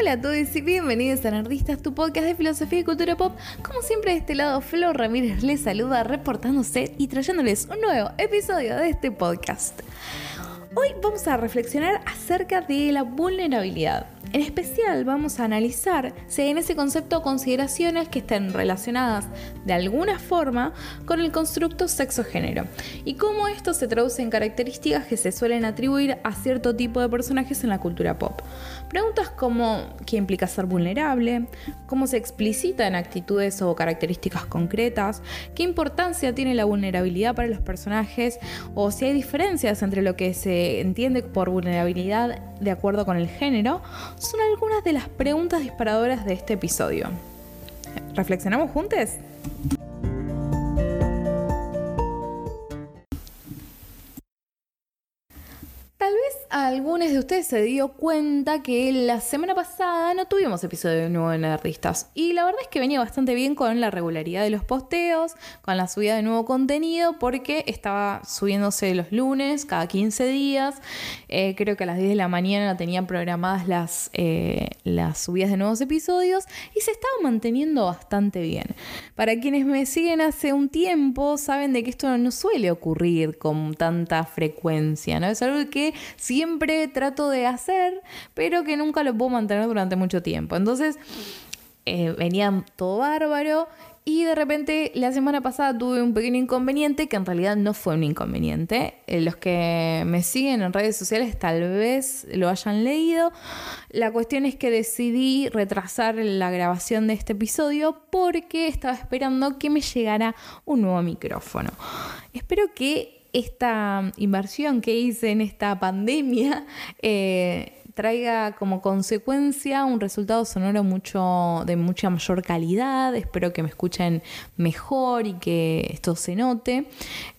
Hola a todos y bienvenidos a Nerdistas, tu podcast de filosofía y cultura pop. Como siempre, de este lado, Flor Ramírez les saluda reportándose y trayéndoles un nuevo episodio de este podcast. Hoy vamos a reflexionar acerca de la vulnerabilidad. En especial vamos a analizar si en ese concepto consideraciones que estén relacionadas de alguna forma con el constructo sexo-género y cómo esto se traduce en características que se suelen atribuir a cierto tipo de personajes en la cultura pop. Preguntas como qué implica ser vulnerable, cómo se explicita en actitudes o características concretas, qué importancia tiene la vulnerabilidad para los personajes o si hay diferencias entre lo que se entiende por vulnerabilidad de acuerdo con el género, son algunas de las preguntas disparadoras de este episodio. ¿Reflexionamos juntos? Algunos de ustedes se dio cuenta que la semana pasada no tuvimos episodio nuevo de Nerdistas. Y la verdad es que venía bastante bien con la regularidad de los posteos, con la subida de nuevo contenido, porque estaba subiéndose los lunes, cada 15 días. Eh, creo que a las 10 de la mañana tenían programadas las, eh, las subidas de nuevos episodios y se estaba manteniendo bastante bien. Para quienes me siguen hace un tiempo, saben de que esto no suele ocurrir con tanta frecuencia, ¿no? Es algo que si siempre trato de hacer, pero que nunca lo puedo mantener durante mucho tiempo. Entonces, eh, venía todo bárbaro y de repente la semana pasada tuve un pequeño inconveniente que en realidad no fue un inconveniente. Eh, los que me siguen en redes sociales tal vez lo hayan leído. La cuestión es que decidí retrasar la grabación de este episodio porque estaba esperando que me llegara un nuevo micrófono. Espero que esta inversión que hice en esta pandemia eh, traiga como consecuencia un resultado sonoro mucho de mucha mayor calidad. Espero que me escuchen mejor y que esto se note.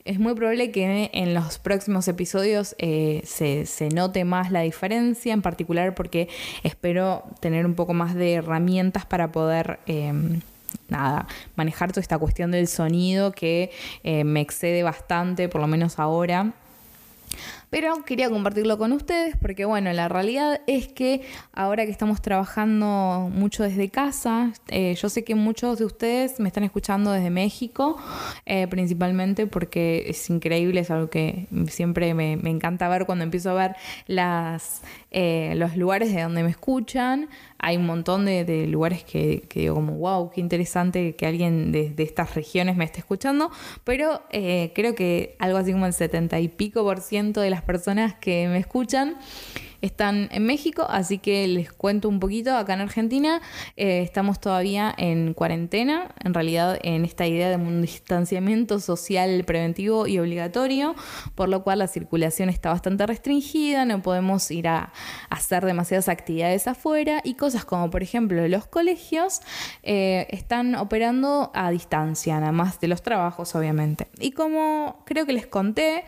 Es muy probable que en los próximos episodios eh, se, se, note más la diferencia, en particular porque espero tener un poco más de herramientas para poder em, nada, manejar toda esta cuestión del sonido que eh, me excede bastante, por lo menos ahora. Pero quería compartirlo con ustedes porque, bueno, la realidad es que ahora que estamos trabajando mucho desde casa, eh, yo sé que muchos de ustedes me están escuchando desde México, eh, principalmente porque es increíble, es algo que siempre me, encanta ver cuando empiezo a ver las, los lugares de donde me escuchan. Hay un montón de, lugares que, digo como, wow, qué interesante que alguien de, de estas regiones me esté escuchando, pero creo que algo así como el 70 y pico por ciento de las personas que me escuchan están en México, así que les cuento un poquito. Acá en Argentina eh, estamos todavía en cuarentena, en realidad en esta idea de un distanciamiento social preventivo y obligatorio, por lo cual la circulación está bastante restringida, no podemos ir a, hacer demasiadas actividades afuera y cosas como por ejemplo los colegios eh, están operando a distancia, nada más de los trabajos obviamente. Y como creo que les conté,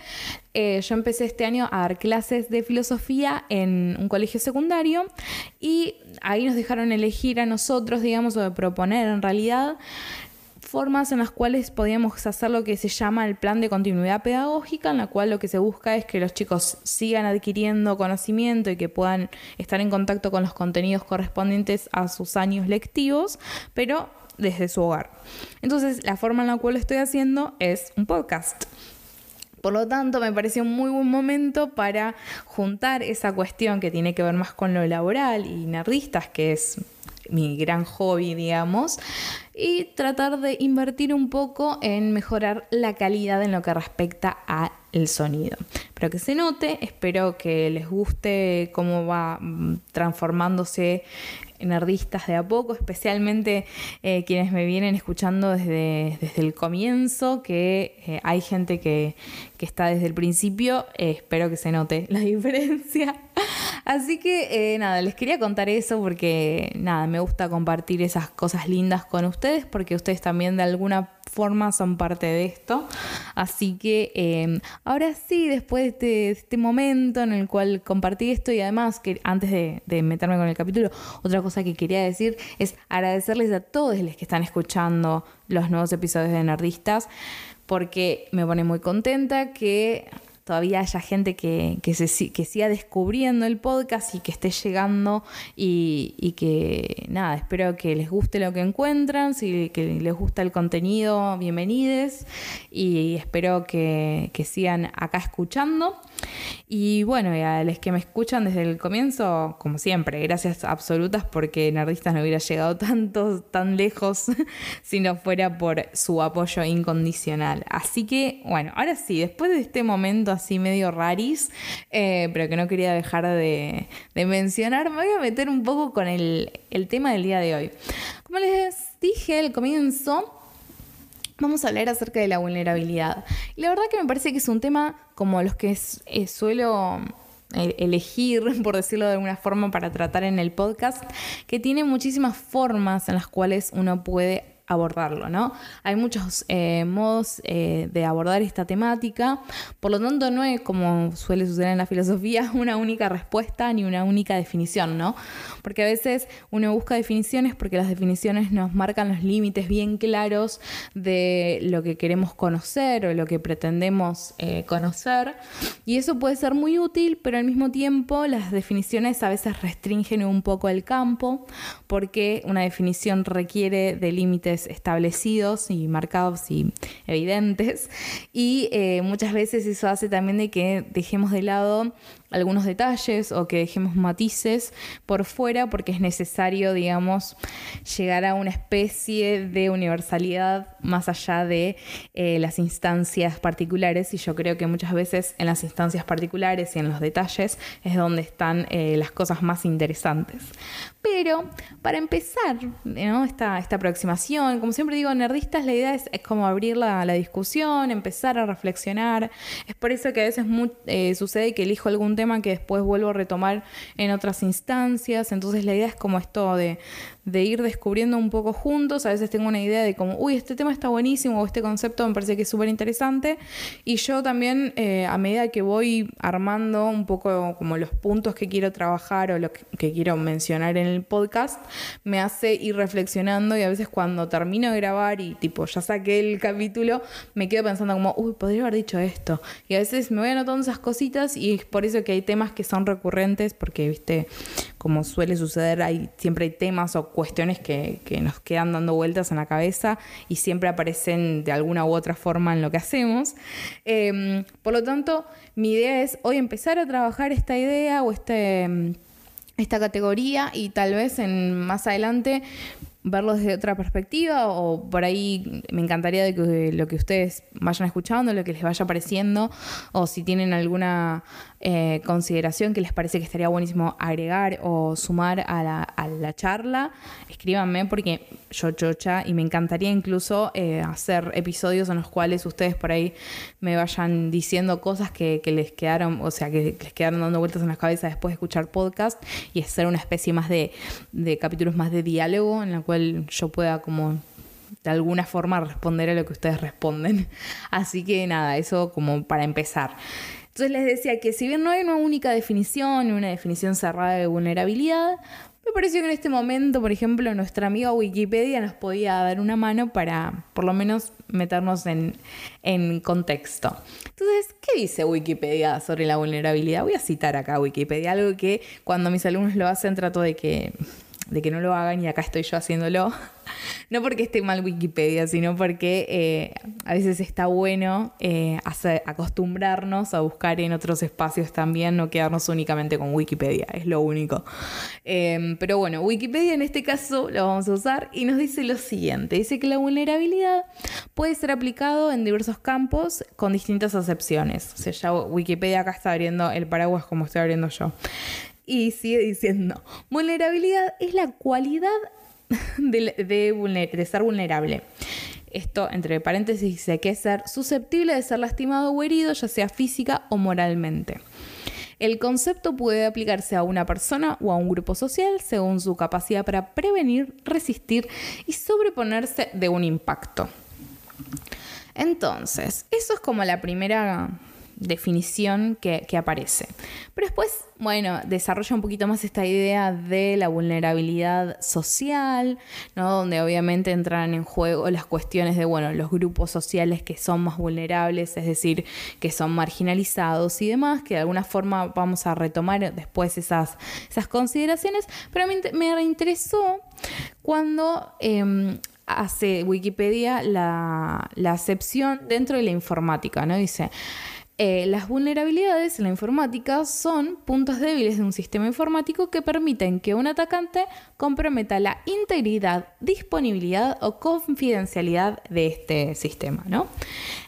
eh, yo empecé este año a dar clases de filosofía en un colegio secundario y ahí nos dejaron elegir a nosotros, digamos, o de proponer en realidad formas en las cuales podíamos hacer lo que se llama el plan de continuidad pedagógica, en la cual lo que se busca es que los chicos sigan adquiriendo conocimiento y que puedan estar en contacto con los contenidos correspondientes a sus años lectivos, pero desde su hogar. Entonces, la forma en la cual lo estoy haciendo es un podcast. Por lo tanto, me pareció un muy buen momento para juntar esa cuestión que tiene que ver más con lo laboral y nerdistas, que es mi gran hobby, digamos, y tratar de invertir un poco en mejorar la calidad en lo que respecta al sonido. Pero que se note, espero que les guste cómo va mm, transformándose nerdistas de a poco, especialmente eh, quienes me vienen escuchando desde, desde el comienzo, que eh, hay gente que, está desde el principio, eh, espero que se note la diferencia. Así que nada, les quería contar eso porque nada, me gusta compartir esas cosas lindas con ustedes porque ustedes también de alguna forma son parte de esto. Así que em, ahora sí, después de este, momento en el cual compartí esto y además que antes de, de, meterme con el capítulo, otra cosa que quería decir es agradecerles a todos los que están escuchando los nuevos episodios de Nerdistas porque me pone muy contenta que todavía haya gente que, que, se, que siga descubriendo el podcast y que esté llegando y, que nada, espero que les guste lo que encuentran, si que les gusta el contenido, bienvenidos y espero que, que sigan acá escuchando. Y bueno, y a los que me escuchan desde el comienzo, como siempre, gracias absolutas porque Nerdistas no hubiera llegado tanto, tan lejos si no fuera por su apoyo incondicional. Así que, bueno, ahora sí, después de este momento así medio raris, eh, pero que no quería dejar de, mencionar, me voy a meter un poco con el, tema del día de hoy. Como les dije al comienzo, vamos a hablar acerca de la vulnerabilidad. Y la verdad que me parece que es un tema como los que eh, suelo eh, elegir, por decirlo de alguna forma, para tratar en el podcast, que tiene muchísimas formas en las cuales uno puede abordarlo, ¿no? Hay muchos eh, modos eh, de abordar esta temática, por lo tanto no es como suele suceder en la filosofía una única respuesta ni una única definición, ¿no? Porque a veces uno busca definiciones porque las definiciones nos marcan los límites bien claros de lo que queremos conocer o lo que pretendemos eh, conocer y eso puede ser muy útil, pero al mismo tiempo las definiciones a veces restringen un poco el campo porque una definición requiere de límites establecidos y marcados y evidentes. Y eh, muchas veces eso hace también de que dejemos de lado algunos detalles o que dejemos matices por fuera porque es necesario, digamos, llegar a una especie de universalidad más allá de eh, las instancias particulares y yo creo que muchas veces en las instancias particulares y en los detalles es donde están eh, las cosas más interesantes. Pero para empezar esta, esta aproximación, como siempre digo, nerdistas, la idea es, como abrir la, discusión, empezar a reflexionar. Es por eso que a veces eh, sucede que elijo algún tema que después vuelvo a retomar en otras instancias. Entonces la idea es como esto de, de ir descubriendo un poco juntos. A veces tengo una idea de como, uy, este tema está buenísimo o este concepto me parece que es súper interesante. Y yo también, eh, a medida que voy armando un poco como los puntos que quiero trabajar o lo que, quiero mencionar en el podcast, me hace ir reflexionando y a veces cuando termino de grabar y tipo ya saqué el capítulo, me quedo pensando como, uy, podría haber dicho esto. Y a veces me voy anotando esas cositas y es por eso que hay temas que son recurrentes porque, viste, como suele suceder, hay, siempre hay temas o cuestiones que, nos quedan dando vueltas en la cabeza y siempre aparecen de alguna u otra forma en lo que hacemos. Em, por lo tanto, mi idea es hoy empezar a trabajar esta idea o este, esta categoría y tal vez en más adelante verlo desde otra perspectiva o por ahí me encantaría de que lo que ustedes vayan escuchando, lo que les vaya apareciendo o si tienen alguna eh, consideración que les parece que estaría buenísimo agregar o sumar a la, charla, escríbanme porque yo chocha y me encantaría incluso eh, hacer episodios en los cuales ustedes por ahí me vayan diciendo cosas que, les quedaron, o sea, que les quedaron dando vueltas en la cabeza después de escuchar podcast y hacer una especie más de, de capítulos más de diálogo en la cual yo pueda como de alguna forma responder a lo que ustedes responden. Así que nada, eso como para empezar. Entonces les decía que si bien no hay una única definición, una definición cerrada de vulnerabilidad, me pareció que en este momento, por ejemplo, nuestra amiga Wikipedia nos podía dar una mano para por lo menos meternos en, en contexto. Entonces, ¿qué dice Wikipedia sobre la vulnerabilidad? Voy a citar acá Wikipedia, algo que cuando mis alumnos lo hacen trato de que de que no lo hagan y acá estoy yo haciéndolo. No porque esté mal Wikipedia, sino porque eh, a veces está bueno eh, acostumbrarnos a buscar en otros espacios también, no quedarnos únicamente con Wikipedia, es lo único. Em, pero bueno, Wikipedia en este caso lo vamos a usar y nos dice lo siguiente, dice que la vulnerabilidad puede ser aplicado en diversos campos con distintas acepciones. O sea, ya Wikipedia acá está abriendo el paraguas como estoy abriendo yo. Y sigue diciendo, vulnerabilidad es la cualidad de, ser vulnerable. Esto, entre paréntesis, dice que es ser susceptible de ser lastimado o herido, ya sea física o moralmente. El concepto puede aplicarse a una persona o a un grupo social según su capacidad para prevenir, resistir y sobreponerse de un impacto. Entonces, eso es como la primera definición que, aparece. Pero después, bueno, desarrolla un poquito más esta idea de la vulnerabilidad social, ¿no? Donde obviamente entran en juego las cuestiones de, bueno, los grupos sociales que son más vulnerables, es decir, que son marginalizados y demás, que de alguna forma vamos a retomar después esas, esas consideraciones, pero me, me reinteresó cuando em, hace Wikipedia la, acepción dentro de la informática, ¿no? Dice, eh, las vulnerabilidades en la informática son puntos débiles de un sistema informático que permiten que un atacante comprometa la integridad, disponibilidad o confidencialidad de este sistema, ¿no?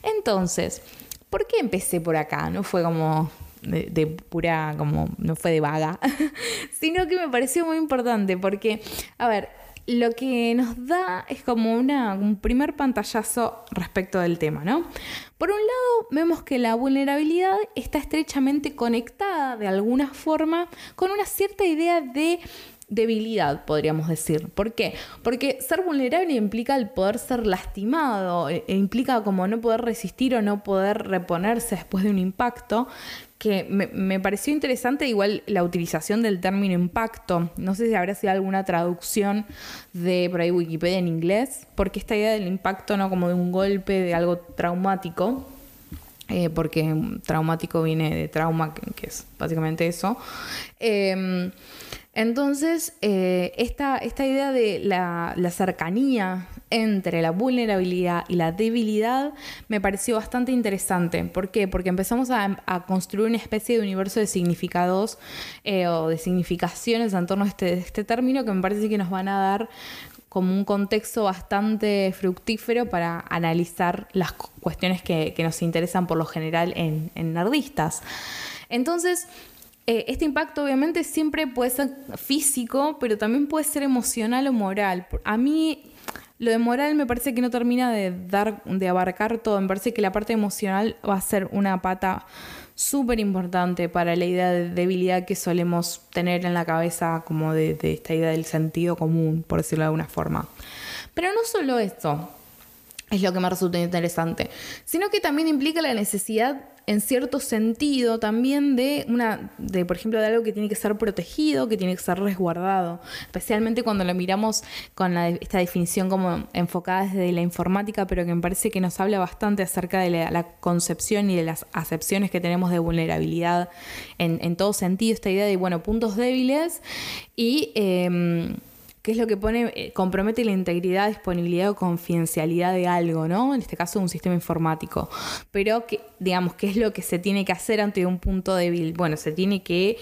Entonces, ¿por qué empecé por acá? No fue como de, de, pura, como no fue de vaga, sino que me pareció muy importante porque, a ver, lo que nos da es como un primer pantallazo respecto del tema, ¿no? Por un lado, vemos que la vulnerabilidad está estrechamente conectada de alguna forma con una cierta idea de debilidad, podríamos decir. ¿Por qué? Porque ser vulnerable implica el poder ser lastimado, e, implica como no poder resistir o no poder reponerse después de un impacto, que me, pareció interesante igual la utilización del término impacto. No sé si habrá sido alguna traducción de por ahí Wikipedia en inglés, porque esta idea del impacto, ¿no? Como de un golpe, de algo traumático. Eh, porque traumático viene de trauma, que, es básicamente eso. Entonces, eh, esta, idea de la, cercanía entre la vulnerabilidad y la debilidad me pareció bastante interesante. ¿Por qué? Porque empezamos a, construir una especie de universo de significados eh, o de significaciones en torno a este, este término que me parece que nos van a dar como un contexto bastante fructífero para analizar las cuestiones que, nos interesan por lo general en, en nerdistas. Entonces, eh, este impacto obviamente siempre puede ser físico, pero también puede ser emocional o moral. A mí lo de moral me parece que no termina de dar, de abarcar todo. Me parece que la parte emocional va a ser una pata súper importante para la idea de debilidad que solemos tener en la cabeza, como de, de, esta idea del sentido común, por decirlo de alguna forma. Pero no solo esto es lo que me resulta interesante, sino que también implica la necesidad en cierto sentido también de una, de por ejemplo, de algo que tiene que ser protegido, que tiene que ser resguardado, especialmente cuando lo miramos con esta definición como enfocada desde la informática, pero que me parece que nos habla bastante acerca de la, concepción y de las acepciones que tenemos de vulnerabilidad en, todo sentido, esta idea de, bueno, puntos débiles y... Em, qué es lo que pone, eh, compromete la integridad, disponibilidad o confidencialidad de algo, ¿no? En este caso, un sistema informático. Pero, que, digamos, ¿qué es lo que se tiene que hacer ante un punto débil? Bueno, se tiene que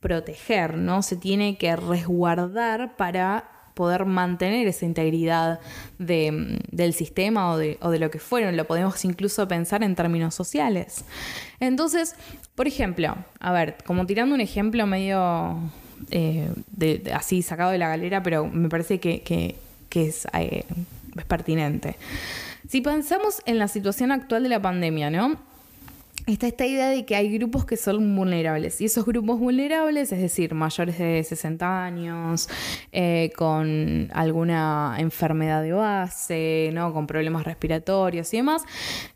proteger, ¿no? Se tiene que resguardar para poder mantener esa integridad del sistema o de, o de lo que fueron. Lo podemos incluso pensar en términos sociales. Entonces, por ejemplo, a ver, como tirando un ejemplo medio eh, de, así sacado de la galera, pero me parece que, es, eh, es pertinente. Si pensamos en la situación actual de la pandemia, ¿no? está esta idea de que hay grupos que son vulnerables. Y esos grupos vulnerables, es decir, mayores de 60 años, eh, con alguna enfermedad de base, ¿no? con problemas respiratorios y demás,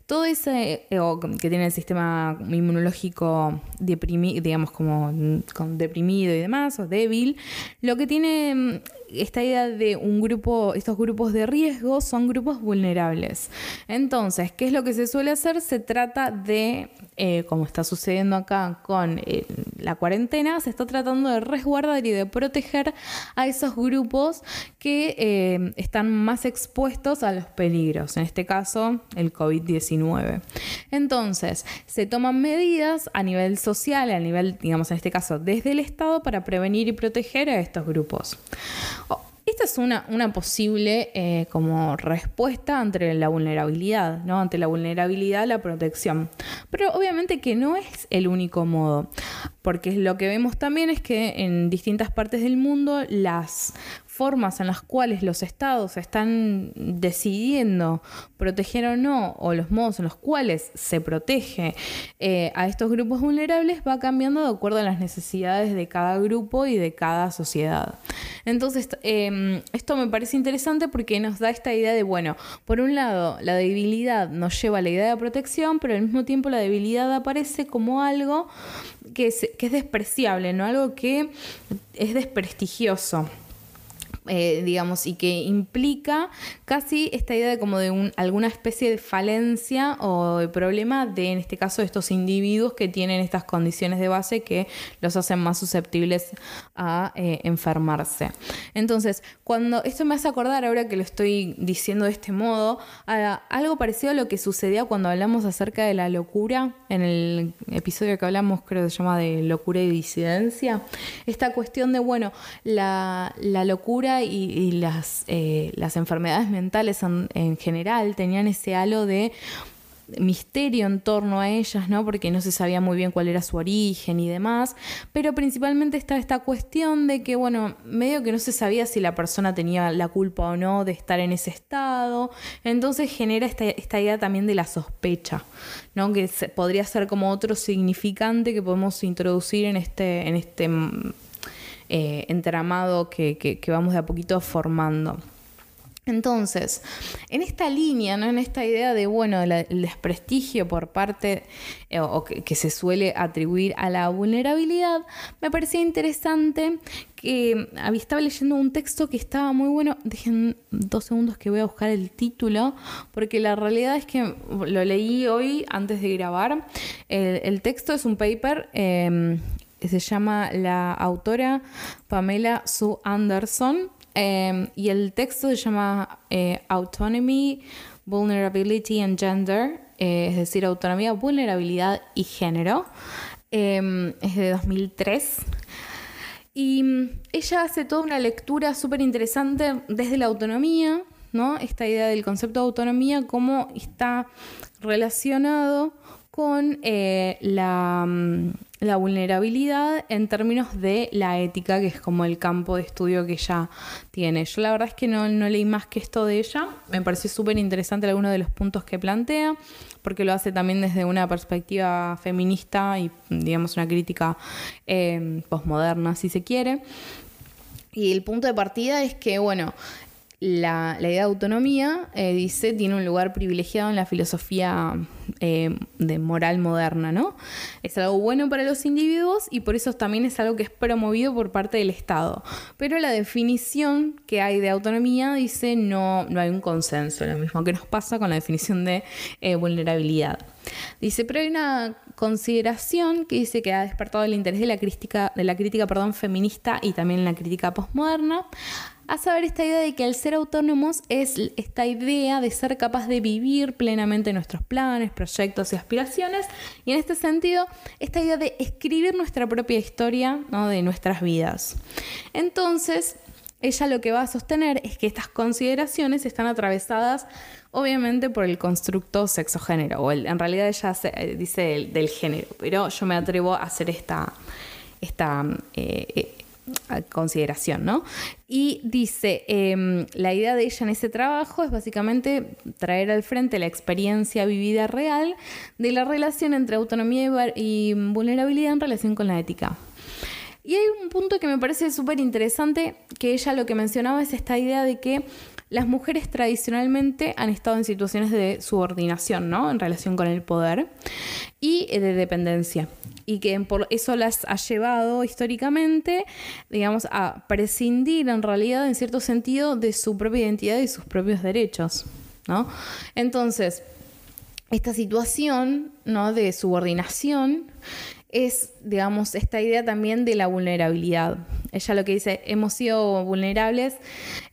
todo ese, eh, que tiene el sistema inmunológico deprimido, digamos, como con deprimido y demás, o débil, lo que tiene mm, esta idea de un grupo, estos grupos de riesgo son grupos vulnerables. Entonces, ¿qué es lo que se suele hacer? Se trata de, eh, como está sucediendo acá con eh, la cuarentena, se está tratando de resguardar y de proteger a esos grupos que están más expuestos a los peligros, en este caso el COVID-19. Entonces, se toman medidas a nivel social, a nivel, digamos, en este caso, desde el Estado para prevenir y proteger a estos grupos. Esta es una, posible eh, como respuesta ante la vulnerabilidad, ¿no? Ante la vulnerabilidad, la protección. Pero obviamente que no es el único modo, porque lo que vemos también es que en distintas partes del mundo las formas en las cuales los estados están decidiendo proteger o no, o los modos en los cuales se protege eh, a estos grupos vulnerables, va cambiando de acuerdo a las necesidades de cada grupo y de cada sociedad. Entonces, em, esto me parece interesante porque nos da esta idea de, bueno, por un lado, la debilidad nos lleva a la idea de protección, pero al mismo tiempo la debilidad aparece como algo que es, que es despreciable, ¿no? Algo que es desprestigioso. Eh, digamos, y que implica casi esta idea de como de un, alguna especie de falencia o de problema de, en este caso, estos individuos que tienen estas condiciones de base que los hacen más susceptibles a eh, enfermarse. Entonces, cuando esto me hace acordar, ahora que lo estoy diciendo de este modo, algo parecido a lo que sucedía cuando hablamos acerca de la locura, en el episodio que hablamos, creo que se llama de locura y disidencia, esta cuestión de, bueno, la locura y, las, eh, las enfermedades mentales en, general tenían ese halo de misterio en torno a ellas, ¿no? Porque no se sabía muy bien cuál era su origen y demás, pero principalmente está esta cuestión de que, bueno, medio que no se sabía si la persona tenía la culpa o no de estar en ese estado, entonces genera esta, esta idea también de la sospecha, ¿no? Que podría ser como otro significante que podemos introducir en este, en este eh, entramado que, vamos de a poquito formando. Entonces, en esta línea, ¿no? en esta idea de, bueno, el desprestigio por parte eh, o que, se suele atribuir a la vulnerabilidad, me parecía interesante que había estaba leyendo un texto que estaba muy bueno. Dejen dos segundos que voy a buscar el título, porque la realidad es que lo leí hoy antes de grabar. El, texto es un paper em, se llama la autora Pamela Sue Anderson em, y el texto se llama eh, Autonomy, Vulnerability and Gender, eh, es decir, autonomía, vulnerabilidad y género. Em, es de 2003. Y mm, ella hace toda una lectura súper interesante desde la autonomía, ¿no? Esta idea del concepto de autonomía, cómo está relacionado con eh, la, mm, la, vulnerabilidad en términos de la ética, que es como el campo de estudio que ella tiene. Yo la verdad es que no, leí más que esto de ella, me parece súper interesante algunos de los puntos que plantea, porque lo hace también desde una perspectiva feminista y digamos una crítica eh, posmoderna, si se quiere. Y el punto de partida es que, bueno, la, idea de autonomía, eh, dice, tiene un lugar privilegiado en la filosofía eh, de moral moderna, ¿no? Es algo bueno para los individuos y por eso también es algo que es promovido por parte del Estado. Pero la definición que hay de autonomía dice no, no hay un consenso, lo mismo que nos pasa con la definición de eh, vulnerabilidad. Dice, pero hay una consideración que dice que ha despertado el interés de la crítica, de la crítica perdón, feminista y también la crítica postmoderna a saber esta idea de que al ser autónomos es esta idea de ser capaz de vivir plenamente nuestros planes, proyectos y aspiraciones, y en este sentido, esta idea de escribir nuestra propia historia de nuestras vidas. Entonces, ella lo que va a sostener es que estas consideraciones están atravesadas obviamente por el constructo sexo-género, o en realidad ella eh, dice del, género, pero yo me atrevo a hacer esta, esta eh, consideración, ¿no? Y dice, em, la idea de ella en ese trabajo es básicamente traer al frente la experiencia vivida real de la relación entre autonomía y vulnerabilidad en relación con la ética. Y hay un punto que me parece súper interesante, que ella lo que mencionaba es esta idea de que las mujeres tradicionalmente han estado en situaciones de subordinación, ¿no? En relación con el poder y de dependencia y que por eso las ha llevado históricamente, digamos, a prescindir en realidad, en cierto sentido, de su propia identidad y sus propios derechos, ¿no? Entonces, esta situación, ¿no? De subordinación es, digamos, esta idea también de la vulnerabilidad. Ella lo que dice, hemos sido vulnerables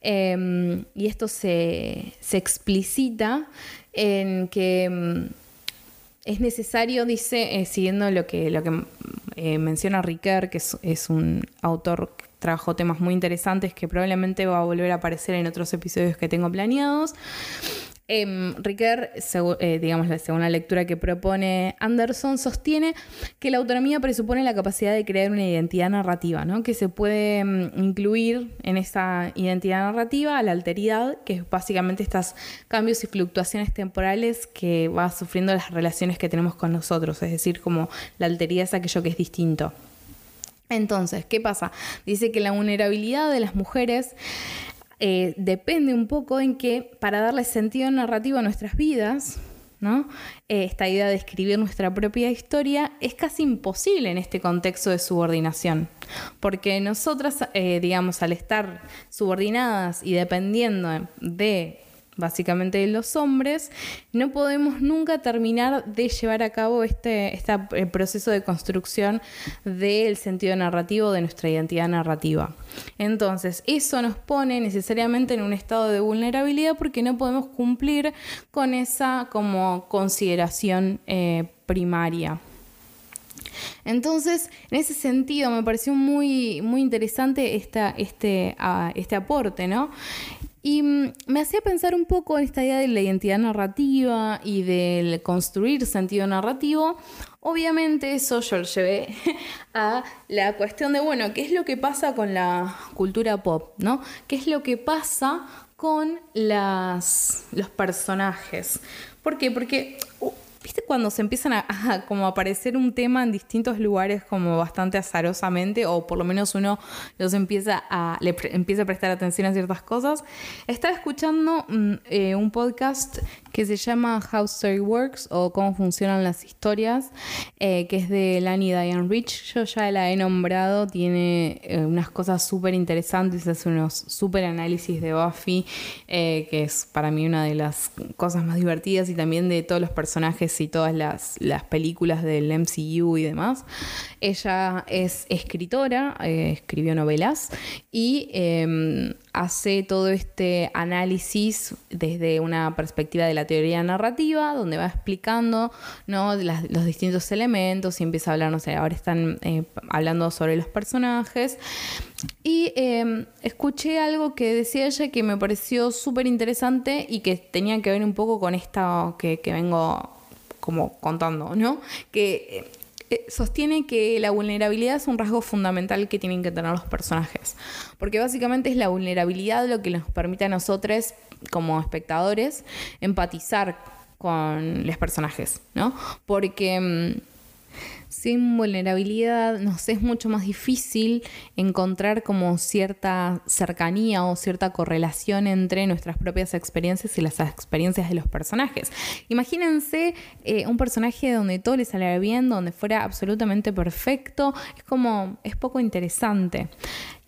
em, y esto se, se, explicita en que em, es necesario, dice, eh, siguiendo lo que, lo que eh, menciona Riquer, que es, un autor que trabajó temas muy interesantes que probablemente va a volver a aparecer en otros episodios que tengo planeados. Eh, Ricker, eh, digamos, la segunda lectura que propone Anderson, sostiene que la autonomía presupone la capacidad de crear una identidad narrativa, ¿no? que se puede em, incluir en esa identidad narrativa la alteridad, que es básicamente estos cambios y fluctuaciones temporales que va sufriendo las relaciones que tenemos con nosotros, es decir, como la alteridad es aquello que es distinto. Entonces, ¿qué pasa? Dice que la vulnerabilidad de las mujeres eh, depende un poco en que para darle sentido narrativo a nuestras vidas, ¿no? Eh, esta idea de escribir nuestra propia historia es casi imposible en este contexto de subordinación, porque nosotras, eh, digamos, al estar subordinadas y dependiendo de básicamente de los hombres, no podemos nunca terminar de llevar a cabo este, este proceso de construcción del sentido narrativo de nuestra identidad narrativa. Entonces, eso nos pone necesariamente en un estado de vulnerabilidad porque no podemos cumplir con esa como consideración eh, primaria. Entonces, en ese sentido, me pareció muy, muy interesante esta, este, ah, este aporte, ¿no? Y mm, me hacía pensar un poco en esta idea de la identidad narrativa y del construir sentido narrativo. Obviamente eso yo lo llevé a la cuestión de, bueno, ¿qué es lo que pasa con la cultura pop? ¿no? ¿Qué es lo que pasa con las, los personajes? ¿Por qué? Porque ¿Viste cuando se empiezan a, como aparecer un tema en distintos lugares como bastante azarosamente o por lo menos uno los empieza a, le empieza a prestar atención a ciertas cosas? Estaba escuchando mm, eh, un podcast que se llama How Story Works o Cómo funcionan las historias, eh, que es de Lani Diane Rich. Yo ya la he nombrado, tiene eh, unas cosas súper interesantes, hace unos súper análisis de Buffy, que es para mí una de las cosas más divertidas y también de todos los personajes y todas las, películas del MCU y demás. Ella es escritora, eh, escribió novelas y em, hace todo este análisis desde una perspectiva de la teoría narrativa, donde va explicando ¿no? los distintos elementos y empieza a hablar, no sé, ahora están eh, hablando sobre los personajes. Y em, escuché algo que decía ella que me pareció súper interesante y que tenía que ver un poco con esta que, que vengo como contando, ¿no? Que sostiene que la vulnerabilidad es un rasgo fundamental que tienen que tener los personajes. Porque básicamente es la vulnerabilidad lo que nos permite a nosotros, como espectadores, empatizar con los personajes, ¿no? Porque mm, sin vulnerabilidad nos es mucho más difícil encontrar como cierta cercanía o cierta correlación entre nuestras propias experiencias y las experiencias de los personajes. Imagínense eh, un personaje donde todo le saliera bien, donde fuera absolutamente perfecto, es como, es poco interesante.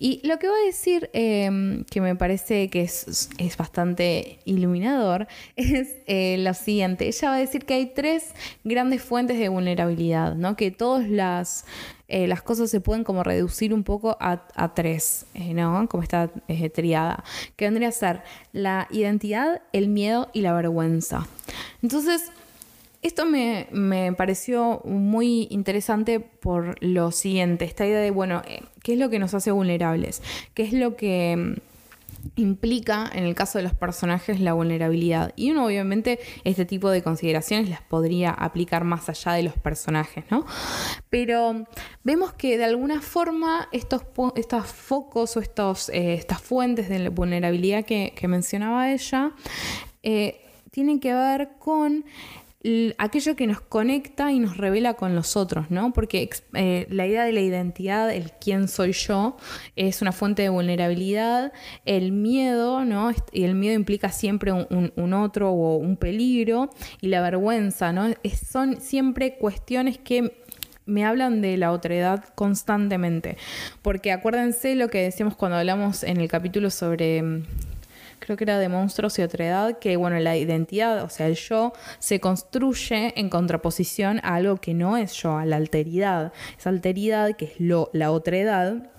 Y lo que voy a decir, em, que me parece que es, bastante iluminador, es eh, lo siguiente. Ella va a decir que hay tres grandes fuentes de vulnerabilidad, ¿no? Que todas las, eh, las cosas se pueden como reducir un poco a, tres, eh, ¿no? Como esta triada, que vendría a ser la identidad, el miedo y la vergüenza. Entonces, esto me, pareció muy interesante por lo siguiente, esta idea de, bueno, eh, ¿qué es lo que nos hace vulnerables? ¿Qué es lo que mm, implica en el caso de los personajes la vulnerabilidad? Y uno obviamente este tipo de consideraciones las podría aplicar más allá de los personajes, ¿no? Pero vemos que de alguna forma estos, estos focos o estos, eh, estas fuentes de vulnerabilidad que, mencionaba ella eh, tienen que ver con aquello que nos conecta y nos revela con los otros, ¿no? Porque eh, la idea de la identidad, el quién soy yo, es una fuente de vulnerabilidad. El miedo, ¿no? Y el miedo implica siempre un, otro o un peligro. Y la vergüenza, ¿no? son siempre cuestiones que me hablan de la otredad constantemente. Porque acuérdense lo que decíamos cuando hablamos en el capítulo sobre creo que era de monstruos y otra edad, que bueno, la identidad, o sea, el yo, se construye en contraposición a algo que no es yo, a la alteridad. Esa alteridad, que es la edad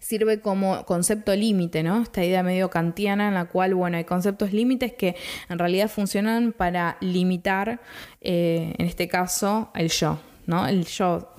sirve como concepto límite, ¿no? Esta idea medio kantiana en la cual, bueno, hay conceptos límites que en realidad funcionan para limitar, eh, en este caso, el yo, ¿no? El yo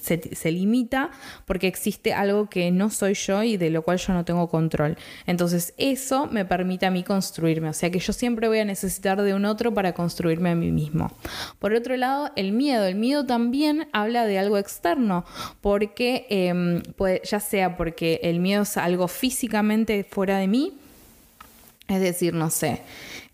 se, limita porque existe algo que no soy yo y de lo cual yo no tengo control. Entonces eso me permite a mí construirme, o sea que yo siempre voy a necesitar de un otro para construirme a mí mismo. Por otro lado, el miedo. El miedo también habla de algo externo, porque em, ya sea porque el miedo es algo físicamente fuera de mí, es decir, no sé,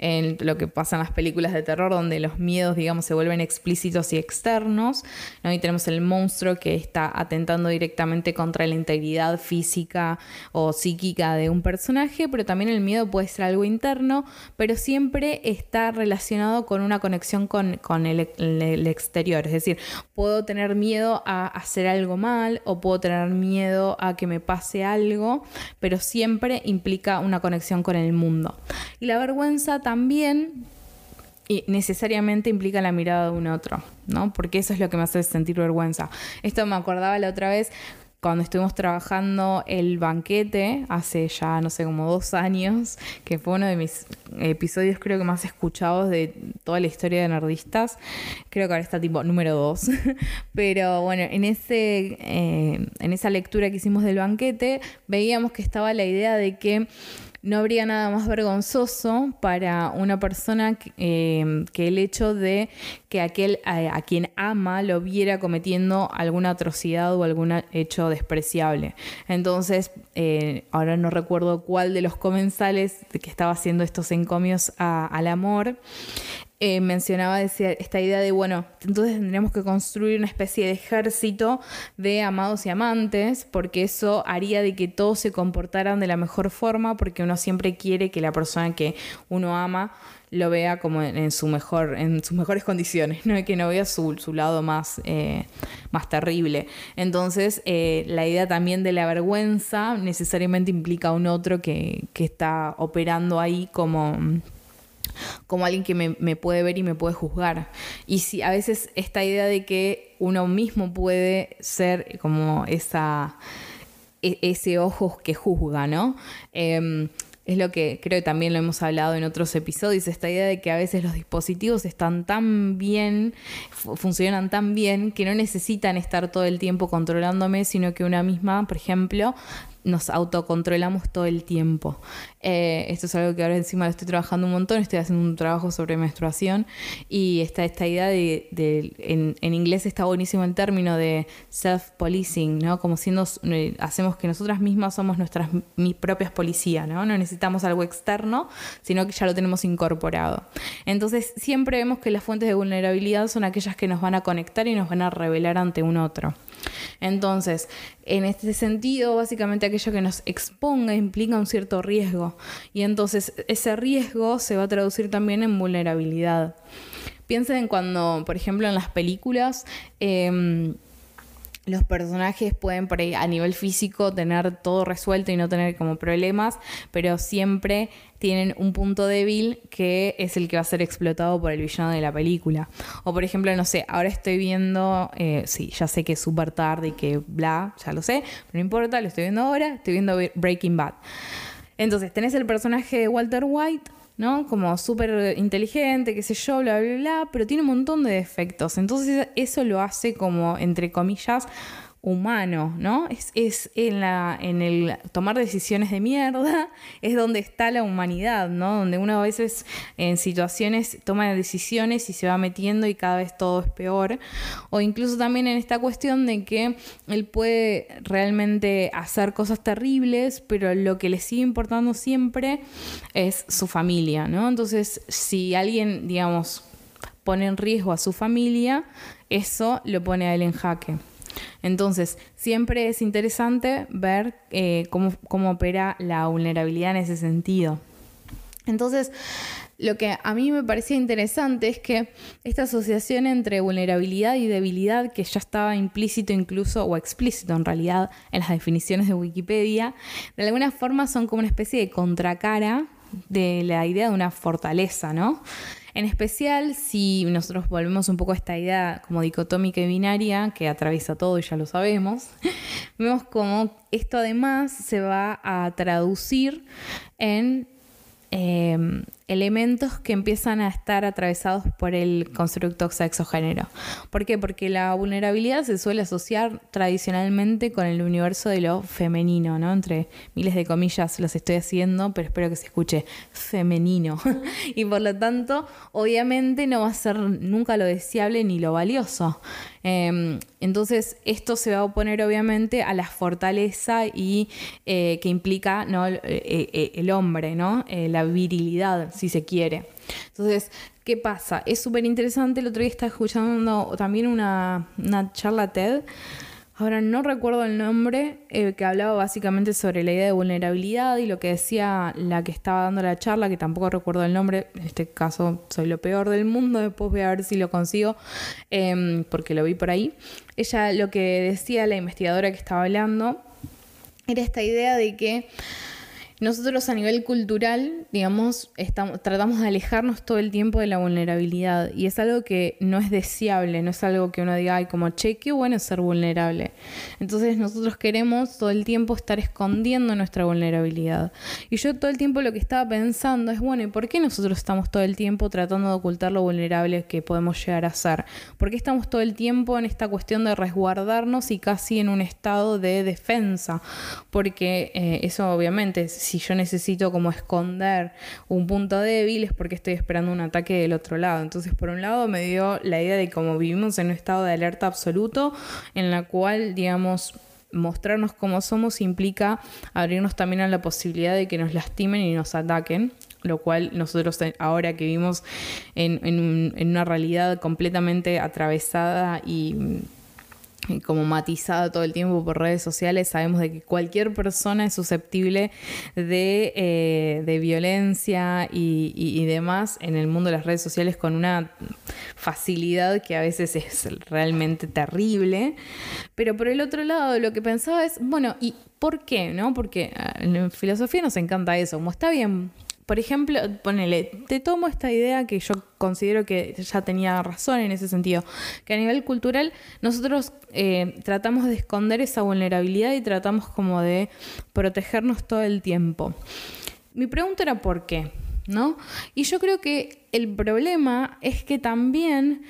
en lo que pasa en las películas de terror, donde los miedos, digamos, se vuelven explícitos y externos. ¿no? Y tenemos el monstruo que está atentando directamente contra la integridad física o psíquica de un personaje, pero también el miedo puede ser algo interno, pero siempre está relacionado con una conexión con, el, el exterior. Es decir, puedo tener miedo a hacer algo mal o puedo tener miedo a que me pase algo, pero siempre implica una conexión con el mundo. Y la vergüenza también y necesariamente implica la mirada de un otro, ¿no? Porque eso es lo que me hace sentir vergüenza. Esto me acordaba la otra vez cuando estuvimos trabajando el banquete, hace ya, no sé, como dos años, que fue uno de mis episodios creo que más escuchados de toda la historia de Nerdistas. Creo que ahora está tipo número dos. Pero bueno, en, ese, eh, en esa lectura que hicimos del banquete, veíamos que estaba la idea de que no habría nada más vergonzoso para una persona que, eh, el hecho de que aquel a, quien ama lo viera cometiendo alguna atrocidad o algún hecho despreciable. Entonces, eh, ahora no recuerdo cuál de los comensales que estaba haciendo estos encomios al amor, eh, mencionaba esta idea de, bueno, entonces tendríamos que construir una especie de ejército de amados y amantes, porque eso haría de que todos se comportaran de la mejor forma, porque uno siempre quiere que la persona que uno ama lo vea como en, su mejor, en sus mejores condiciones, ¿no? que no vea su, lado más, eh, más terrible. Entonces, eh, la idea también de la vergüenza necesariamente implica a un otro que, que está operando ahí como como alguien que me, puede ver y me puede juzgar. Y si a veces esta idea de que uno mismo puede ser como esa, e, ese ojo que juzga, ¿no? Em, es lo que creo que también lo hemos hablado en otros episodios, esta idea de que a veces los dispositivos están tan bien, funcionan tan bien, que no necesitan estar todo el tiempo controlándome, sino que una misma, por ejemplo, nos autocontrolamos todo el tiempo. Eh, esto es algo que ahora encima lo estoy trabajando un montón, estoy haciendo un trabajo sobre menstruación y está esta idea de, en, inglés está buenísimo el término de self-policing, ¿no? Como siendo, eh, hacemos que nosotras mismas somos nuestras mis propias policías, ¿no? No necesitamos algo externo, sino que ya lo tenemos incorporado. Entonces siempre vemos que las fuentes de vulnerabilidad son aquellas que nos van a conectar y nos van a revelar ante un otro. Entonces, en este sentido, básicamente aquello que nos exponga implica un cierto riesgo y entonces ese riesgo se va a traducir también en vulnerabilidad. Piensen en cuando, por ejemplo, en las películas, em, los personajes pueden a nivel físico tener todo resuelto y no tener como problemas, pero siempre tienen un punto débil que es el que va a ser explotado por el villano de la película. O por ejemplo, no sé, ahora estoy viendo, eh, sí, ya sé que es súper tarde y que bla, ya lo sé, pero no importa, lo estoy viendo ahora, estoy viendo Breaking Bad. Entonces, tenés el personaje de Walter White ¿no? Como súper inteligente, qué sé yo, bla, bla, bla, pero tiene un montón de defectos. Entonces eso lo hace como, entre comillas, humano, ¿no? Es, es, en, la, en el tomar decisiones de mierda, es donde está la humanidad, ¿no? Donde uno a veces en situaciones toma decisiones y se va metiendo y cada vez todo es peor. O incluso también en esta cuestión de que él puede realmente hacer cosas terribles, pero lo que le sigue importando siempre es su familia, ¿no? Entonces, si alguien, digamos, pone en riesgo a su familia, eso lo pone a él en jaque. Entonces, siempre es interesante ver eh, cómo, opera la vulnerabilidad en ese sentido. Entonces, lo que a mí me parecía interesante es que esta asociación entre vulnerabilidad y debilidad, que ya estaba implícito incluso, o explícito en realidad, en las definiciones de Wikipedia, de alguna forma son como una especie de contracara de la idea de una fortaleza, ¿no? En especial si nosotros volvemos un poco a esta idea como dicotómica y binaria que atraviesa todo y ya lo sabemos, vemos como esto además se va a traducir en em, elementos que empiezan a estar atravesados por el constructo sexo-género. ¿Por qué? Porque la vulnerabilidad se suele asociar tradicionalmente con el universo de lo femenino, ¿no? Entre miles de comillas los estoy haciendo, pero espero que se escuche femenino. y por lo tanto, obviamente no va a ser nunca lo deseable ni lo valioso. Em, entonces, esto se va a oponer obviamente a la fortaleza y eh, que implica ¿no? el, eh, eh, hombre, ¿no? la virilidad, si se quiere. Entonces, ¿qué pasa? Es súper interesante. El otro día estaba escuchando también una, una charla TED Ahora no recuerdo el nombre, eh, que hablaba básicamente sobre la idea de vulnerabilidad y lo que decía la que estaba dando la charla, que tampoco recuerdo el nombre, en este caso soy lo peor del mundo, después voy a ver si lo consigo, em, porque lo vi por ahí. Ella lo que decía, la investigadora que estaba hablando, era esta idea de que nosotros a nivel cultural, digamos, estamos, tratamos de alejarnos todo el tiempo de la vulnerabilidad y es algo que no es deseable, no es algo que uno diga, ay, como, che, qué bueno ser vulnerable. Entonces nosotros queremos todo el tiempo estar escondiendo nuestra vulnerabilidad. Y yo todo el tiempo lo que estaba pensando es, bueno, ¿y por qué nosotros estamos todo el tiempo tratando de ocultar lo vulnerable que podemos llegar a ser? ¿Por qué estamos todo el tiempo en esta cuestión de resguardarnos y casi en un estado de defensa? Porque eh, eso obviamente, si yo necesito como esconder un punto débil es porque estoy esperando un ataque del otro lado. Entonces, por un lado, me dio la idea de cómo vivimos en un estado de alerta absoluto, en la cual, digamos, mostrarnos cómo somos implica abrirnos también a la posibilidad de que nos lastimen y nos ataquen lo cual nosotros ahora que vivimos en una realidad completamente atravesada y como matizada todo el tiempo por redes sociales, sabemos de que cualquier persona es susceptible de, eh, violencia y, demás en el mundo de las redes sociales con una facilidad que a veces es realmente terrible. Pero por el otro lado, lo que pensaba es, bueno, ¿y por qué? ¿No? Porque ah, en filosofía nos encanta eso, como está bien por ejemplo, ponele, te tomo esta idea que yo considero que ya tenía razón en ese sentido, que a nivel cultural nosotros eh, tratamos de esconder esa vulnerabilidad y tratamos como de protegernos todo el tiempo. Mi pregunta era por qué, ¿no? Y yo creo que el problema es que también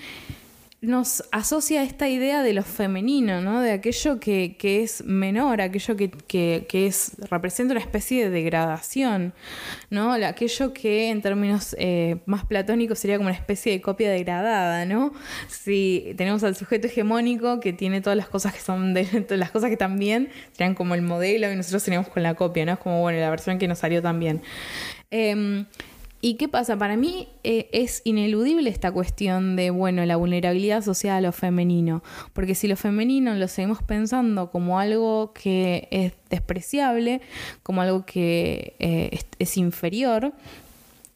nos asocia esta idea de lo femenino, ¿no? De aquello que, es menor, aquello que, es, representa una especie de degradación, ¿no? Aquello que en términos eh, más platónicos sería como una especie de copia degradada, ¿no? Si tenemos al sujeto hegemónico que tiene todas las cosas que son de, todas las cosas que también serían como el modelo y nosotros tenemos con la copia, ¿no? Es como, bueno, la versión que nos salió también. Eh, ¿Y qué pasa? Para mí eh, es ineludible esta cuestión de, bueno, la vulnerabilidad asociada a lo femenino, porque si lo femenino lo seguimos pensando como algo que es despreciable, como algo que eh, es, inferior,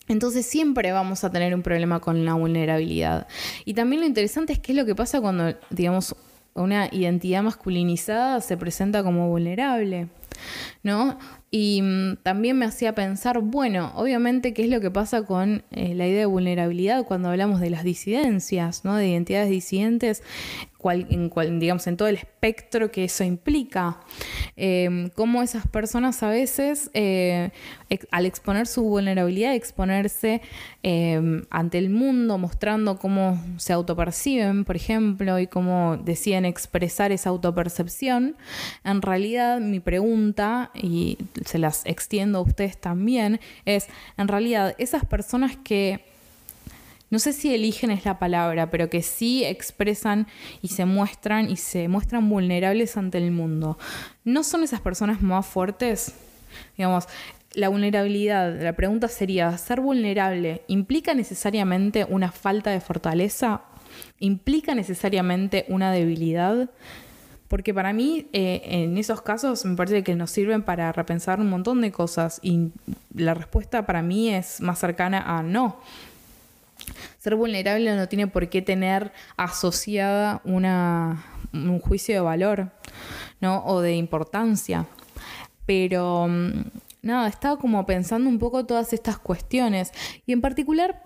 entonces siempre vamos a tener un problema con la vulnerabilidad. Y también lo interesante es qué es lo que pasa cuando, digamos, una identidad masculinizada se presenta como vulnerable. ¿No? Y mm, también me hacía pensar, bueno, obviamente, ¿qué es lo que pasa con eh, la idea de vulnerabilidad cuando hablamos de las disidencias, ¿no? de identidades disidentes? En todo el espectro que eso implica. Em, cómo esas personas a veces, eh, al exponer su vulnerabilidad, exponerse em, ante el mundo, mostrando cómo se autoperciben, por ejemplo, y cómo deciden expresar esa autopercepción, en realidad mi pregunta, y se las extiendo a ustedes también, es, en realidad, esas personas que no sé si eligen es la palabra, pero que sí expresan y se muestran y se muestran vulnerables ante el mundo. ¿No son esas personas más fuertes? Digamos, la vulnerabilidad, la pregunta sería, ¿ser vulnerable implica necesariamente una falta de fortaleza? ¿Implica necesariamente una debilidad? Porque para mí, eh, en esos casos, me parece que nos sirven para repensar un montón de cosas y la respuesta para mí es más cercana a no. Ser vulnerable no tiene por qué tener asociada una, un juicio de valor, ¿no? O de importancia. Pero mm, nada, estaba como pensando un poco todas estas cuestiones. Y en particular,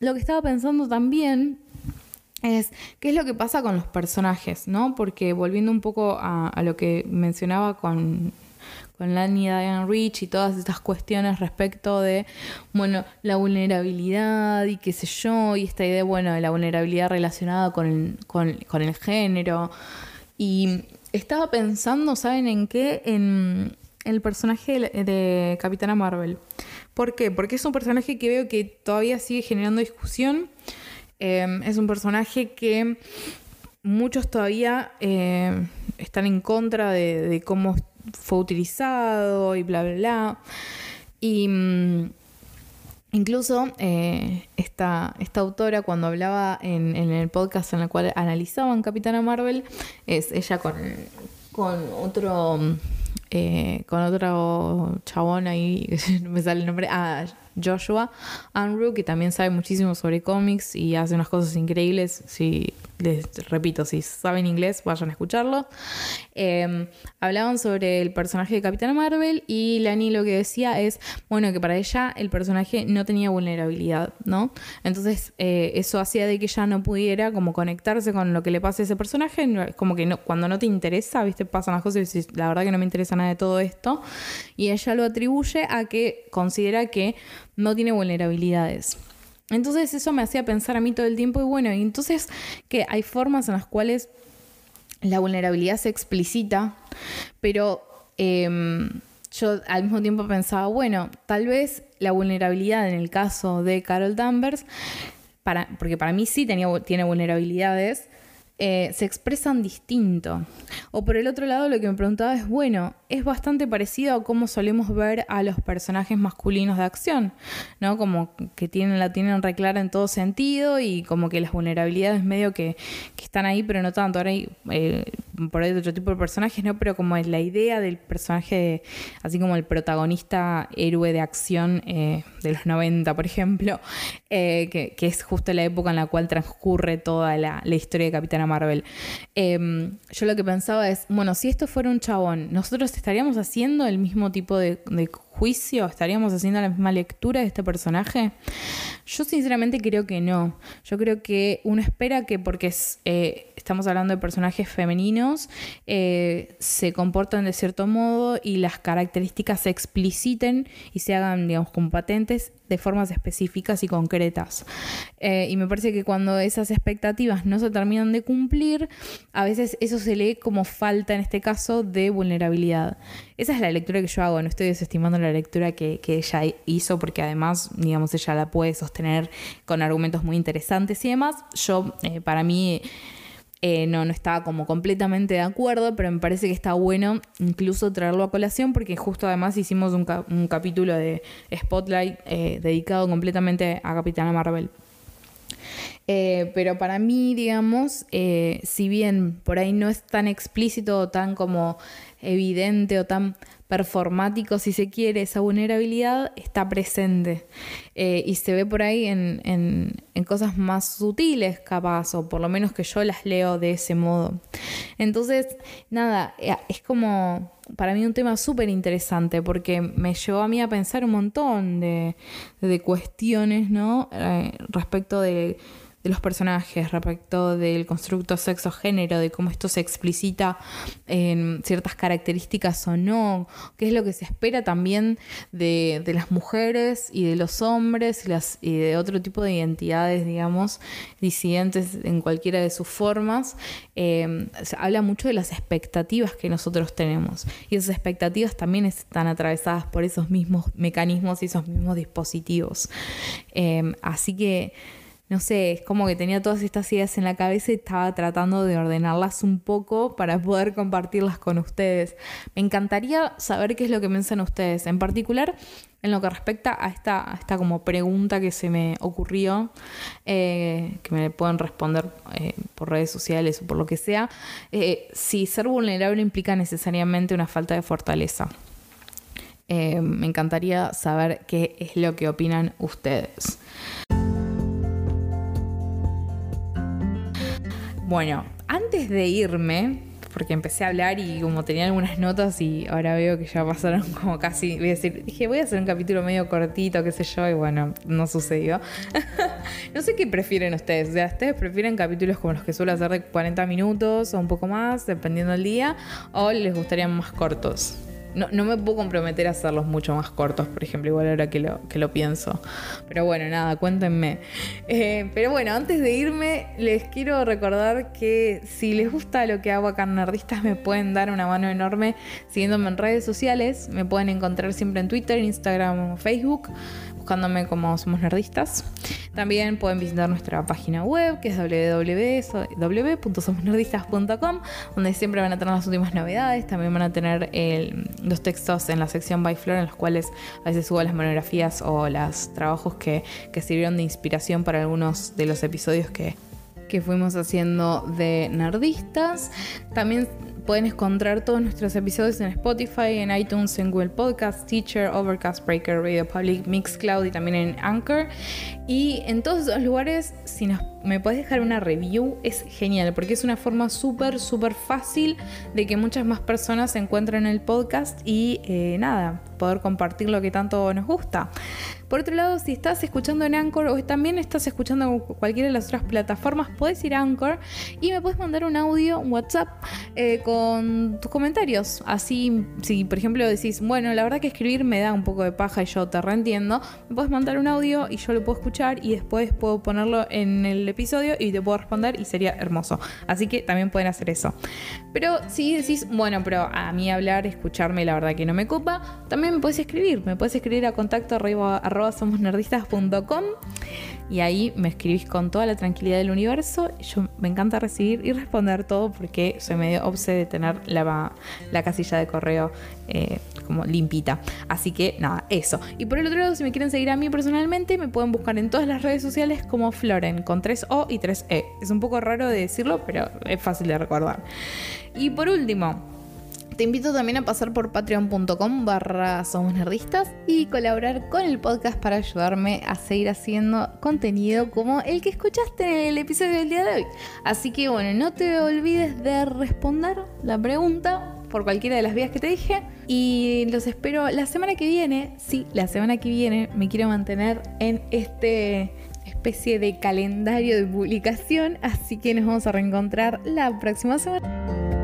lo que estaba pensando también es qué es lo que pasa con los personajes, ¿no? Porque volviendo un poco a, a lo que mencionaba con con Lani Diane Rich y todas estas cuestiones respecto de, bueno, la vulnerabilidad y qué sé yo, y esta idea, bueno, de la vulnerabilidad relacionada con el, con, el género. Y estaba pensando, ¿saben en qué? En el personaje de Capitana Marvel. ¿Por qué? Porque es un personaje que veo que todavía sigue generando discusión. Em, es un personaje que muchos todavía eh, están en contra de, cómo fue utilizado y bla, bla, bla. Y mm, incluso eh, esta, autora, cuando hablaba en, el podcast en el cual analizaban Capitana Marvel, es ella con, con otro... Eh, con otro chabón ahí, me sale el nombre, ah, Joshua Unruh, que también sabe muchísimo sobre cómics y hace unas cosas increíbles. Si les repito, si saben inglés, vayan a escucharlo. Em, hablaban sobre el personaje de Capitana Marvel y Lani lo que decía es, bueno, que para ella el personaje no tenía vulnerabilidad, ¿no? Entonces eh, eso hacía de que ella no pudiera como conectarse con lo que le pasa a ese personaje, como que no, cuando no te interesa, viste, pasan las cosas y dices, la verdad que no me interesa nada de todo esto, y ella lo atribuye a que considera que no tiene vulnerabilidades. Entonces eso me hacía pensar a mí todo el tiempo y bueno, y entonces que hay formas en las cuales la vulnerabilidad se explicita, pero em, yo al mismo tiempo pensaba, bueno, tal vez la vulnerabilidad en el caso de Carol Danvers, para, porque para mí sí tenía, tiene vulnerabilidades, eh, se expresan distinto. O por el otro lado, lo que me preguntaba es, bueno, es bastante parecido a cómo solemos ver a los personajes masculinos de acción, ¿no? Como que tienen, la tienen reclara en todo sentido y como que las vulnerabilidades medio que, están ahí, pero no tanto. Ahora hay eh, por ahí otro tipo de personajes, ¿no? Pero como es la idea del personaje, así como el protagonista héroe de acción eh, de los 90, por ejemplo, que, es justo la época en la cual transcurre toda la, la historia de Capitana Marvel. Em, yo lo que pensaba es, bueno, si esto fuera un chabón, ¿nosotros estaríamos haciendo el mismo tipo de, juicio? ¿Estaríamos haciendo la misma lectura de este personaje? Yo sinceramente creo que no. Yo creo que uno espera que porque eh, estamos hablando de personajes femeninos, eh, se comportan de cierto modo y las características se expliciten y se hagan, digamos, como patentes de formas específicas y concretas. Eh, y me parece que cuando esas expectativas no se terminan de cumplir, a veces eso se lee como falta, en este caso, de vulnerabilidad. Esa es la lectura que yo hago, no estoy desestimando la lectura que, ella hizo, porque además, digamos, ella la puede sostener con argumentos muy interesantes y demás. Yo, eh, para mí... Eh, no, no estaba como completamente de acuerdo, pero me parece que está bueno incluso traerlo a colación porque justo además hicimos un, capítulo de Spotlight eh, dedicado completamente a Capitana Marvel. Pero para mí, digamos, si bien por ahí no es tan explícito o tan como evidente o tan performático, si se quiere, esa vulnerabilidad está presente eh, y se ve por ahí en, en, cosas más sutiles, capaz, o por lo menos que yo las leo de ese modo. Entonces, nada, eh, es como para mí un tema súper interesante porque me llevó a mí a pensar un montón de, de cuestiones, ¿no? Eh, respecto de de los personajes, respecto del constructo sexo-género, de cómo esto se explicita en ciertas características o no, qué es lo que se espera también de, las mujeres y de los hombres y de otro tipo de identidades, digamos, disidentes en cualquiera de sus formas. Eh, se habla mucho de las expectativas que nosotros tenemos y esas expectativas también están atravesadas por esos mismos mecanismos y esos mismos dispositivos. Eh, así que no sé, es como que tenía todas estas ideas en la cabeza y estaba tratando de ordenarlas un poco para poder compartirlas con ustedes. Me encantaría saber qué es lo que piensan ustedes, en particular en lo que respecta a esta, esta como pregunta que se me ocurrió, eh, que me pueden responder eh, por redes sociales o por lo que sea, eh, si ser vulnerable implica necesariamente una falta de fortaleza. me encantaría saber qué es lo que opinan ustedes. Bueno, antes de irme, porque empecé a hablar y como tenía algunas notas y ahora veo que ya pasaron como casi, voy a decir, dije, voy a hacer un capítulo medio cortito, qué sé yo, y bueno, no sucedió. no sé qué prefieren ustedes, o sea, ustedes prefieren capítulos como los que suelo hacer de 40 minutos o un poco más, dependiendo del día, o les gustarían más cortos. No, no, me puedo comprometer a hacerlos mucho más cortos, por ejemplo, igual ahora que lo, que pienso. Pero bueno, nada, cuéntenme. Eh, pero bueno, antes de irme, les quiero recordar que si les gusta lo que hago acá en Nerdistas, me pueden dar una mano enorme siguiéndome en redes sociales. Me pueden encontrar siempre en Twitter, Instagram Facebook buscándome como Somos Nerdistas. También pueden visitar nuestra página web que es www.somosnerdistas.com donde siempre van a tener las últimas novedades. También van a tener los textos en la sección By Flor en los cuales a veces subo las monografías o los trabajos que, que sirvieron de inspiración para algunos de los episodios que, que fuimos haciendo de nerdistas. También Pueden encontrar todos nuestros episodios en Spotify, en iTunes, en Google Podcast, Teacher, Overcast, Breaker, Radio Public, Mixcloud y también en Anchor. Y en todos esos lugares, si me puedes dejar una review, es genial, porque es una forma súper, súper fácil de que muchas más personas encuentren el podcast y eh, nada, poder compartir lo que tanto nos gusta. Por otro lado, si estás escuchando en Anchor o también estás escuchando en cualquiera de las otras plataformas, puedes ir a Anchor y me puedes mandar un audio, un WhatsApp eh, con tus comentarios. Así, si por ejemplo decís, bueno, la verdad que escribir me da un poco de paja y yo te reentiendo, me puedes mandar un audio y yo lo puedo escuchar y después puedo ponerlo en el episodio y te puedo responder y sería hermoso. Así que también pueden hacer eso. Pero si decís, bueno, pero a mí hablar, escucharme, la verdad que no me copa, también me puedes escribir. Me puedes escribir a contacto arriba, somosnerdistas.com y ahí me escribís con toda la tranquilidad del universo. Yo me encanta recibir y responder todo porque soy medio obse de tener la, la casilla de correo eh, como limpita. Así que nada, eso. Y por el otro lado, si me quieren seguir a mí personalmente, me pueden buscar en todas las redes sociales como Floren, con 3O y 3E. Es un poco raro de decirlo, pero es fácil de recordar. Y por último, te invito también a pasar por patreon.com barra somos y colaborar con el podcast para ayudarme a seguir haciendo contenido como el que escuchaste en el episodio del día de hoy. Así que bueno, no te olvides de responder la pregunta por cualquiera de las vías que te dije y los espero la semana que viene. Sí, la semana que viene me quiero mantener en este especie de calendario de publicación, así que nos vamos a reencontrar la próxima semana.